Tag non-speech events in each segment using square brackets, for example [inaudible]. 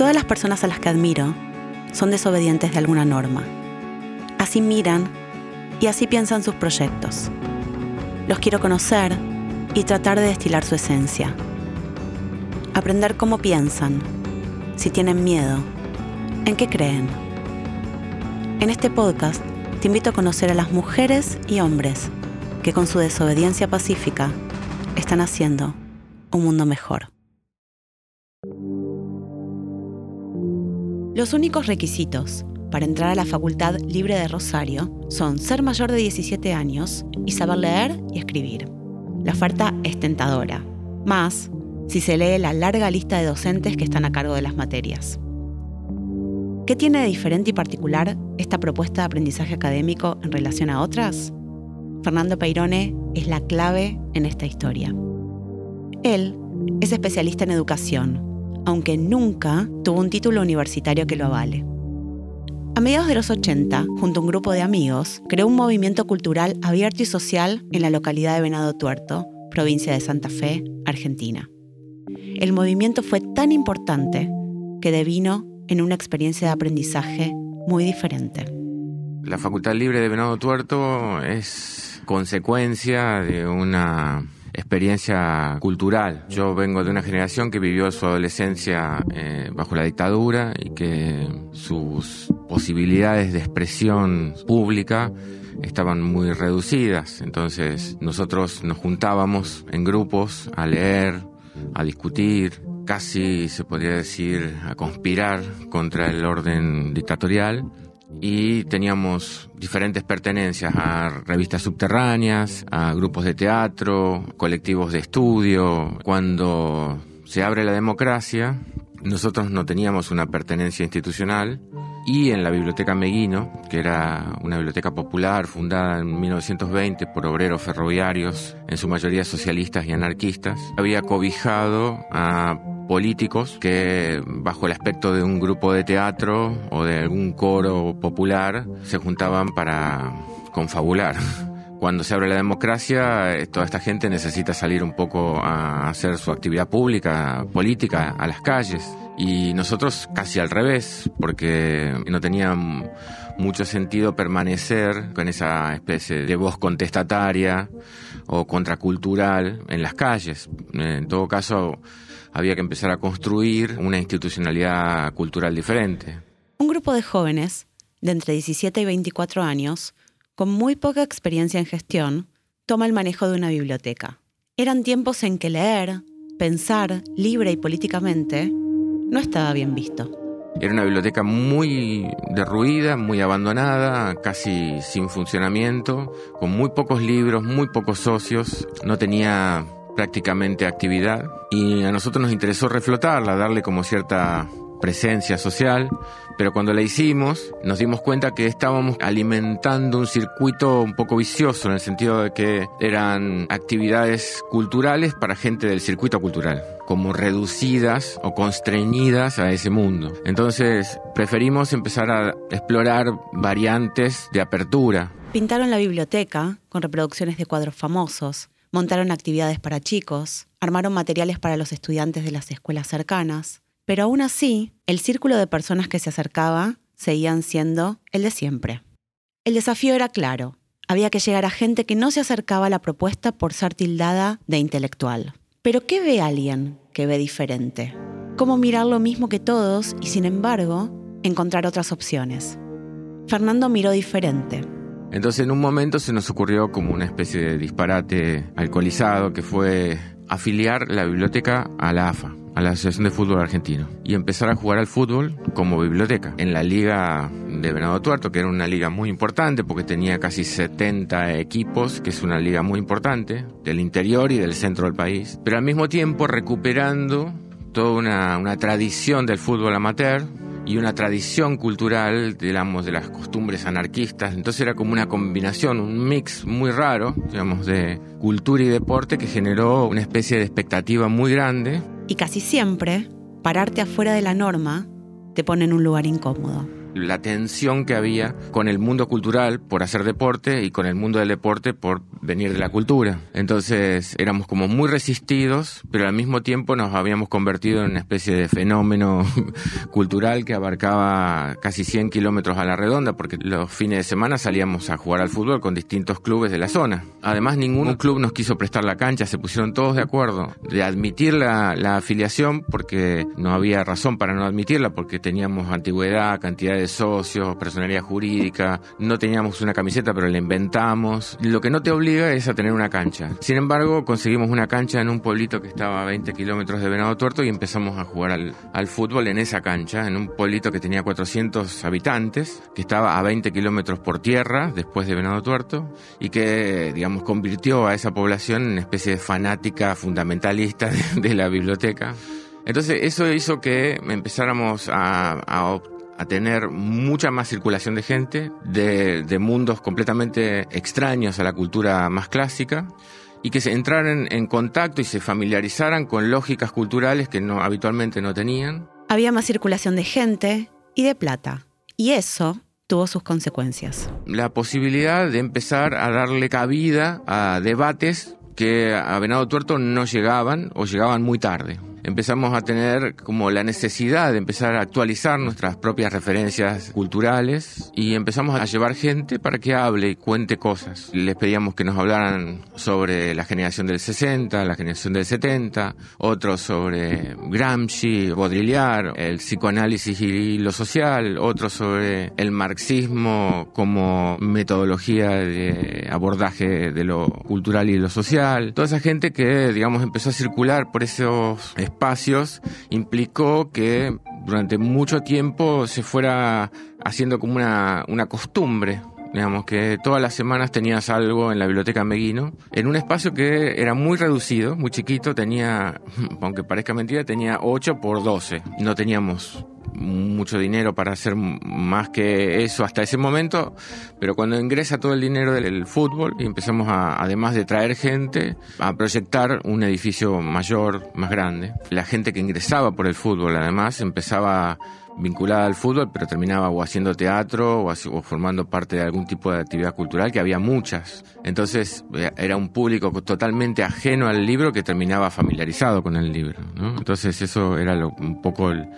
Todas las personas a las que admiro son desobedientes de alguna norma. Así miran y así piensan sus proyectos. Los quiero conocer y tratar de destilar su esencia. Aprender cómo piensan, si tienen miedo, en qué creen. En este podcast te invito a conocer a las mujeres y hombres que con su desobediencia pacífica están haciendo un mundo mejor. Los únicos requisitos para entrar a la Facultad Libre de Rosario son ser mayor de 17 años y saber leer y escribir. La oferta es tentadora, más si se lee la larga lista de docentes que están a cargo de las materias. ¿Qué tiene de diferente y particular esta propuesta de aprendizaje académico en relación a otras? Fernando Peirone es la clave en esta historia. Él es especialista en educación, aunque nunca tuvo un título universitario que lo avale. A mediados de los 80, junto a un grupo de amigos, creó un movimiento cultural abierto y social en la localidad de Venado Tuerto, provincia de Santa Fe, Argentina. El movimiento fue tan importante que devino en una experiencia de aprendizaje muy diferente. La Facultad Libre de Venado Tuerto es consecuencia de una experiencia cultural. Yo vengo de una generación que vivió su adolescencia eh, bajo la dictadura y que sus posibilidades de expresión pública estaban muy reducidas. Entonces nosotros nos juntábamos en grupos a leer, a discutir, casi se podría decir a conspirar contra el orden dictatorial y teníamos diferentes pertenencias a revistas subterráneas, a grupos de teatro, colectivos de estudio. Cuando se abre la democracia, nosotros no teníamos una pertenencia institucional y en la Biblioteca Meguino, que era una biblioteca popular fundada en 1920 por obreros ferroviarios, en su mayoría socialistas y anarquistas, había cobijado a políticos que bajo el aspecto de un grupo de teatro o de algún coro popular se juntaban para confabular. [laughs] Cuando se abre la democracia, eh, toda esta gente necesita salir un poco a hacer su actividad pública, política, a las calles. Y nosotros casi al revés, porque no tenía mucho sentido permanecer con esa especie de voz contestataria o contracultural en las calles. En todo caso, había que empezar a construir una institucionalidad cultural diferente. Un grupo de jóvenes de entre 17 y 24 años, con muy poca experiencia en gestión, toma el manejo de una biblioteca. Eran tiempos en que leer, pensar libre y políticamente no estaba bien visto. Era una biblioteca muy derruida, muy abandonada, casi sin funcionamiento, con muy pocos libros, muy pocos socios, no tenía prácticamente actividad y a nosotros nos interesó reflotarla, darle como cierta presencia social, pero cuando la hicimos nos dimos cuenta que estábamos alimentando un circuito un poco vicioso en el sentido de que eran actividades culturales para gente del circuito cultural, como reducidas o constreñidas a ese mundo. Entonces preferimos empezar a explorar variantes de apertura. Pintaron la biblioteca con reproducciones de cuadros famosos, montaron actividades para chicos, armaron materiales para los estudiantes de las escuelas cercanas, pero aún así, el círculo de personas que se acercaba seguían siendo el de siempre. El desafío era claro, había que llegar a gente que no se acercaba a la propuesta por ser tildada de intelectual. Pero ¿qué ve alguien que ve diferente? ¿Cómo mirar lo mismo que todos y sin embargo encontrar otras opciones? Fernando miró diferente entonces en un momento se nos ocurrió como una especie de disparate alcoholizado que fue afiliar la biblioteca a la AFA, a la Asociación de Fútbol Argentino, y empezar a jugar al fútbol como biblioteca en la liga de Venado Tuerto, que era una liga muy importante porque tenía casi 70 equipos, que es una liga muy importante, del interior y del centro del país, pero al mismo tiempo recuperando toda una, una tradición del fútbol amateur, y una tradición cultural, de las costumbres anarquistas. Entonces era como una combinación, un mix muy raro, digamos, de cultura y deporte que generó una especie de expectativa muy grande. Y casi siempre, pararte afuera de la norma te pone en un lugar incómodo. La tensión que había con el mundo cultural por hacer deporte y con el mundo del deporte por venir de la cultura. Entonces éramos como muy resistidos, pero al mismo tiempo nos habíamos convertido en una especie de fenómeno [laughs] cultural que abarcaba casi 100 kilómetros a la redonda, porque los fines de semana salíamos a jugar al fútbol con distintos clubes de la zona. Además, ningún club nos quiso prestar la cancha, se pusieron todos de acuerdo de admitir la, la afiliación porque no había razón para no admitirla, porque teníamos antigüedad, cantidad de socios, personalidad jurídica, no teníamos una camiseta, pero la inventamos. Lo que no te obliga es a tener una cancha. Sin embargo, conseguimos una cancha en un pueblito que estaba a 20 kilómetros de Venado Tuerto y empezamos a jugar al, al fútbol en esa cancha, en un pueblito que tenía 400 habitantes, que estaba a 20 kilómetros por tierra, después de Venado Tuerto, y que, digamos, convirtió a esa población en una especie de fanática fundamentalista de, de la biblioteca. Entonces eso hizo que empezáramos a, a, a tener mucha más circulación de gente, de, de, mundos completamente extraños a la cultura más clásica, y que se entraran en contacto y se familiarizaran con lógicas culturales que no, habitualmente no tenían. Había más circulación de gente y de plata, y eso tuvo sus consecuencias. La posibilidad de empezar a darle cabida a debates que a Venado Tuerto no llegaban o llegaban muy tarde empezamos a tener como la necesidad de empezar a actualizar nuestras propias referencias culturales y empezamos a llevar gente para que hable y cuente cosas. Les pedíamos que nos hablaran sobre la generación del 60, la generación del 70, otros sobre Gramsci, Baudrillard, el psicoanálisis y lo social, otros sobre el marxismo como metodología de abordaje de lo cultural y lo social. Toda esa gente que, digamos, empezó a circular por esos espacios implicó que durante mucho tiempo se fuera haciendo como una, una costumbre digamos que todas las semanas tenías algo en la biblioteca Meguino, en un espacio que era muy reducido, muy chiquito, tenía, [laughs] aunque parezca mentira, tenía 8 por 12, no teníamos mucho dinero para hacer más que eso hasta ese momento, pero cuando ingresa todo el dinero del fútbol y empezamos a, además de traer gente, a proyectar un edificio mayor, más grande. La gente que ingresaba por el fútbol además empezaba vinculada al fútbol, pero terminaba o haciendo teatro o, o, formando parte de algún tipo de actividad cultural, que había muchas. Entonces eh, era un público totalmente ajeno al libro que terminaba familiarizado con el libro. ¿no? Entonces eso era lo, un poco el,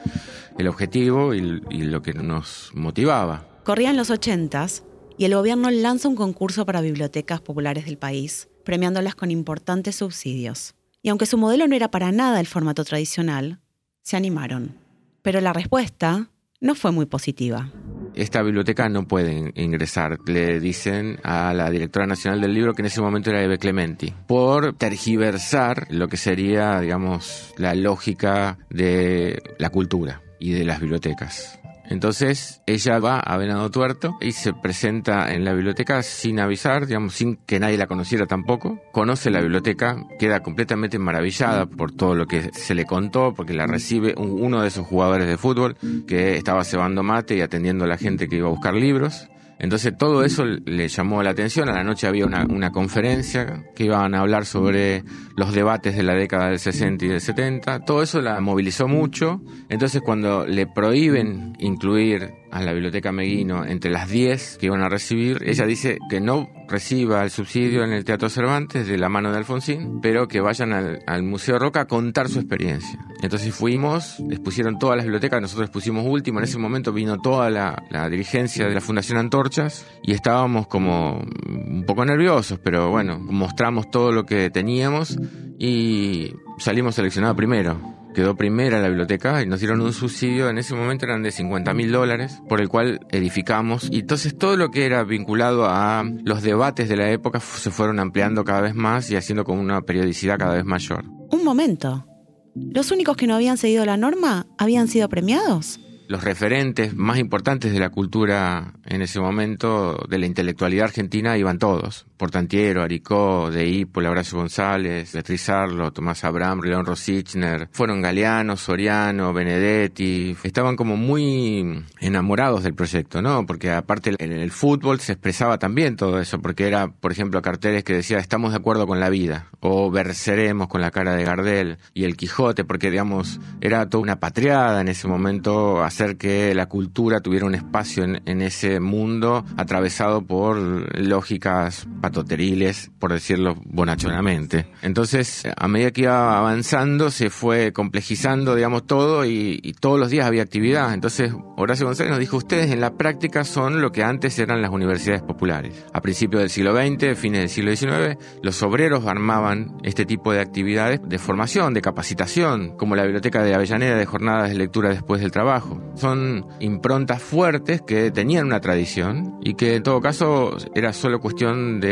el objetivo y, y, lo que nos motivaba. Corrían los ochentas y el gobierno lanza un concurso para bibliotecas populares del país, premiándolas con importantes subsidios. Y aunque su modelo no era para nada el formato tradicional, se animaron. Pero la respuesta no fue muy positiva. Esta biblioteca no puede ingresar, le dicen a la directora nacional del libro, que en ese momento era Eve Clementi, por tergiversar lo que sería, digamos, la lógica de la cultura y de las bibliotecas. Entonces ella va a Venado Tuerto y se presenta en la biblioteca sin avisar, digamos, sin que nadie la conociera tampoco. Conoce la biblioteca, queda completamente maravillada por todo lo que se le contó, porque la recibe uno de esos jugadores de fútbol que estaba cebando mate y atendiendo a la gente que iba a buscar libros. Entonces todo eso le llamó la atención. A la noche había una, conferencia que iban a hablar sobre los debates de la década del 60 y del 70. Todo eso la movilizó mucho. Entonces cuando le prohíben incluir a la biblioteca Meguino entre las 10 que iban a recibir, ella dice que no reciba el subsidio en el Teatro Cervantes de la mano de Alfonsín, pero que vayan al, Museo Roca a contar su experiencia. Entonces fuimos, les pusieron todas las bibliotecas, nosotros pusimos último, en ese momento vino toda la, la dirigencia de la Fundación Antorchas y estábamos como un poco nerviosos, pero bueno, mostramos todo lo que teníamos y salimos seleccionados primero quedó primera la biblioteca y nos dieron un subsidio, en ese momento eran de 50 mil dólares, por el cual edificamos. Y entonces todo lo que era vinculado a los debates de la época se fueron ampliando cada vez más y haciendo con una periodicidad cada vez mayor. Un momento. ¿Los únicos que no habían seguido la norma habían sido premiados? los referentes más importantes de la cultura en ese momento, de la intelectualidad argentina, iban todos. Portantiero, Aricó, De Hippola, Horacio González, Beatriz Arlo, Tomás Abraham, León Rosichner. Fueron Galeano, Soriano, Benedetti. Estaban como muy enamorados del proyecto, ¿no? Porque aparte en el fútbol se expresaba también todo eso, porque era, por ejemplo, carteles que decía estamos de acuerdo con la vida, o verseremos con la cara de Gardel, y el Quijote, porque digamos, era toda una patriada en ese momento hacer que la cultura tuviera un espacio en, ese mundo atravesado por lógicas patoteriles, por decirlo bonachonamente. Entonces, a medida que iba avanzando, se fue complejizando, digamos, todo y, y todos los días había actividad. Entonces, Horacio González nos dijo, ustedes en la práctica son lo que antes eran las universidades populares. A principios del siglo XX, fines del siglo XIX, los obreros armaban este tipo de actividades de formación, de capacitación, como la biblioteca de Avellaneda de jornadas de lectura después del trabajo. Son improntas fuertes que tenían una tradición y que en todo caso era solo cuestión de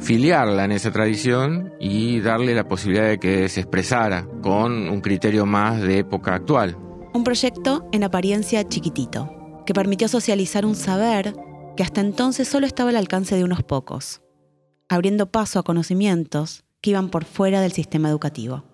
filiarla en esa tradición y darle la posibilidad de que se expresara con un criterio más de época actual. Un proyecto en apariencia chiquitito, que permitió socializar un saber que hasta entonces solo estaba al alcance de unos pocos, abriendo paso a conocimientos que iban por fuera del sistema educativo.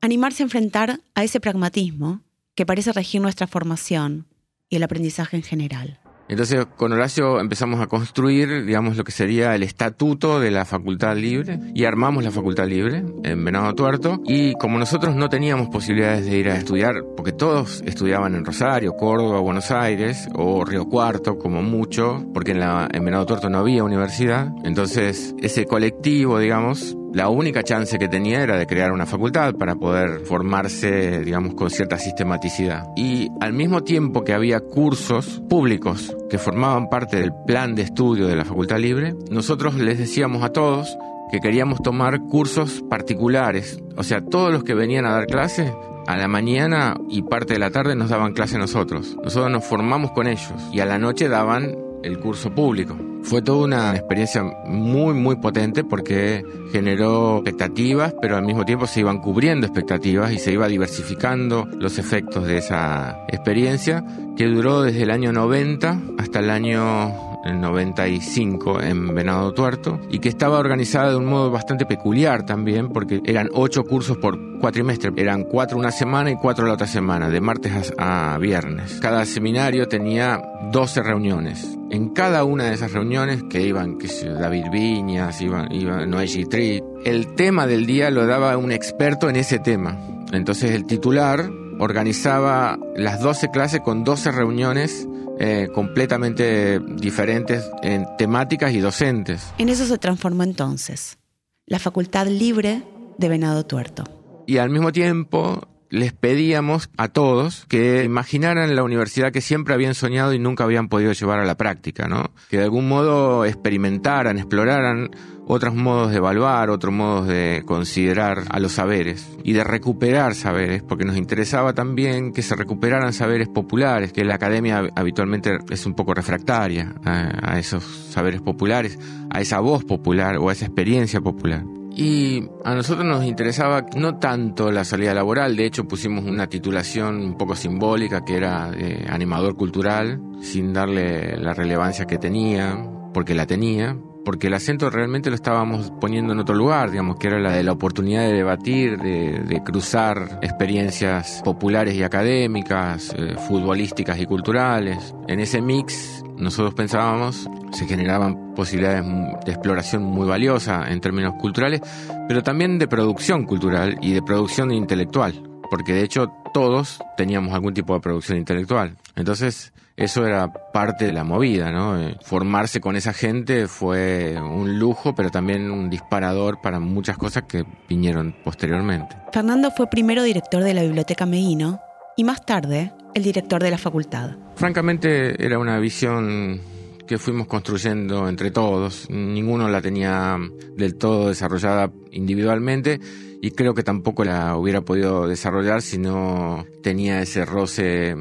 Animarse a enfrentar a ese pragmatismo que parece regir nuestra formación y el aprendizaje en general. Entonces con Horacio empezamos a construir, digamos, lo que sería el estatuto de la Facultad Libre y armamos la Facultad Libre en Venado Tuerto. Y como nosotros no teníamos posibilidades de ir a estudiar, porque todos estudiaban en Rosario, Córdoba, Buenos Aires o Río Cuarto como mucho, porque en, la, en Venado Tuerto no había universidad, entonces ese colectivo, digamos, la única chance que tenía era de crear una facultad para poder formarse, digamos, con cierta sistematicidad. Y al mismo tiempo que había cursos públicos que formaban parte del plan de estudio de la Facultad Libre, nosotros les decíamos a todos que queríamos tomar cursos particulares. O sea, todos los que venían a dar clase, a la mañana y parte de la tarde nos daban clase nosotros. Nosotros nos formamos con ellos y a la noche daban el curso público. Fue toda una experiencia muy, muy potente porque generó expectativas, pero al mismo tiempo se iban cubriendo expectativas y se iba diversificando los efectos de esa experiencia que duró desde el año 90 hasta el año el 95 en Venado Tuerto y que estaba organizada de un modo bastante peculiar también porque eran ocho cursos por cuatrimestre, eran cuatro una semana y cuatro la otra semana, de martes a, viernes. Cada seminario tenía 12 reuniones. En cada una de esas reuniones que iban que David Viñas, iban, iban Noé Gitrit, el tema del día lo daba un experto en ese tema. Entonces el titular organizaba las 12 clases con 12 reuniones eh, completamente diferentes en temáticas y docentes. En eso se transformó entonces la Facultad Libre de Venado Tuerto. Y al mismo tiempo les pedíamos a todos que imaginaran la universidad que siempre habían soñado y nunca habían podido llevar a la práctica, ¿no? Que de algún modo experimentaran, exploraran otros modos de evaluar, otros modos de considerar a los saberes y de recuperar saberes, porque nos interesaba también que se recuperaran saberes populares, que la academia habitualmente es un poco refractaria a, esos saberes populares, a esa voz popular o a esa experiencia popular. Y a nosotros nos interesaba no tanto la salida laboral, de hecho pusimos una titulación un poco simbólica que era de animador cultural, sin darle la relevancia que tenía, porque la tenía, porque el acento realmente lo estábamos poniendo en otro lugar, digamos, que era la de la oportunidad de debatir, de, cruzar experiencias populares y académicas, eh, futbolísticas y culturales. En ese mix nosotros pensábamos se generaban posibilidades de exploración muy valiosa en términos culturales, pero también de producción cultural y de producción intelectual, porque de hecho todos teníamos algún tipo de producción intelectual. Entonces, eso era parte de la movida, ¿no? Eh, formarse con esa gente fue un lujo, pero también un disparador para muchas cosas que vinieron posteriormente. Fernando fue primero director de la Biblioteca Meino y más tarde el director de la facultad. Francamente era una visión que fuimos construyendo entre todos. Ninguno la tenía del todo desarrollada individualmente y creo que tampoco la hubiera podido desarrollar si no tenía ese roce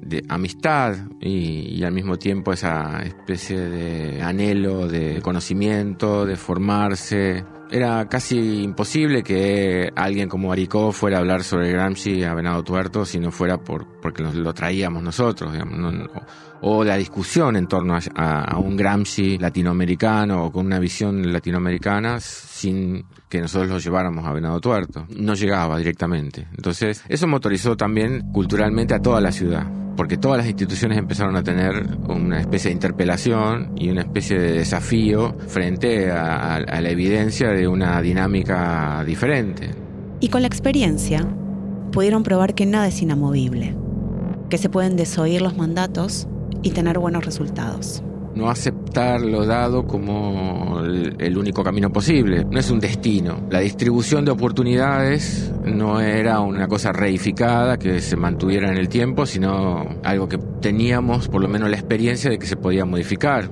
de amistad y, al mismo tiempo esa especie de anhelo de conocimiento, de formarse. Era casi imposible que alguien como Aricó fuera a hablar sobre Gramsci a Venado Tuerto si no fuera por, porque lo traíamos nosotros, o, la discusión en torno a, a, un Gramsci latinoamericano o con una visión latinoamericana sin que nosotros lo lleváramos a Venado Tuerto. No llegaba directamente. Entonces, eso motorizó también culturalmente a toda la ciudad porque todas las instituciones empezaron a tener una especie de interpelación y una especie de desafío frente a, la evidencia de una dinámica diferente. Y con la experiencia pudieron probar que nada es inamovible. Que se pueden desoír los mandatos y tener buenos resultados no aceptar lo dado como el, único camino posible. No es un destino. La distribución de oportunidades no era una cosa reificada que se mantuviera en el tiempo, sino algo que teníamos por lo menos la experiencia de que se podía modificar.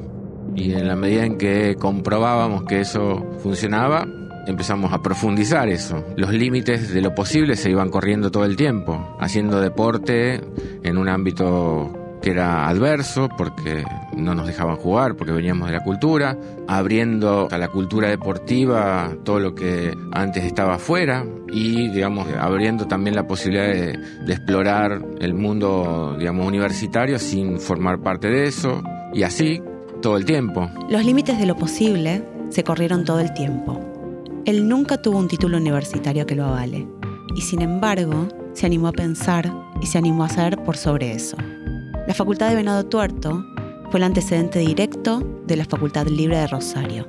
Y en la medida en que comprobábamos que eso funcionaba, empezamos a profundizar eso. Los límites de lo posible se iban corriendo todo el tiempo, haciendo deporte en un ámbito que era adverso porque no nos dejaban jugar, porque veníamos de la cultura, abriendo a la cultura deportiva todo lo que antes estaba afuera y, digamos, abriendo también la posibilidad de, de explorar el mundo, digamos, universitario sin formar parte de eso y así todo el tiempo. Los límites de lo posible se corrieron todo el tiempo. Él nunca tuvo un título universitario que lo avale y sin embargo se animó a pensar y se animó a hacer por sobre eso. La Facultad de Venado Tuerto fue el antecedente directo de la Facultad Libre de Rosario,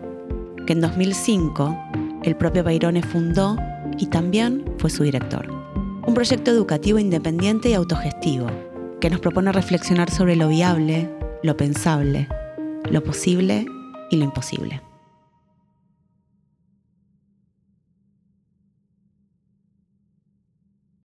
que en 2005 el propio Bairone fundó y también fue su director. Un proyecto educativo independiente y autogestivo que nos propone reflexionar sobre lo viable, lo pensable, lo posible y lo imposible.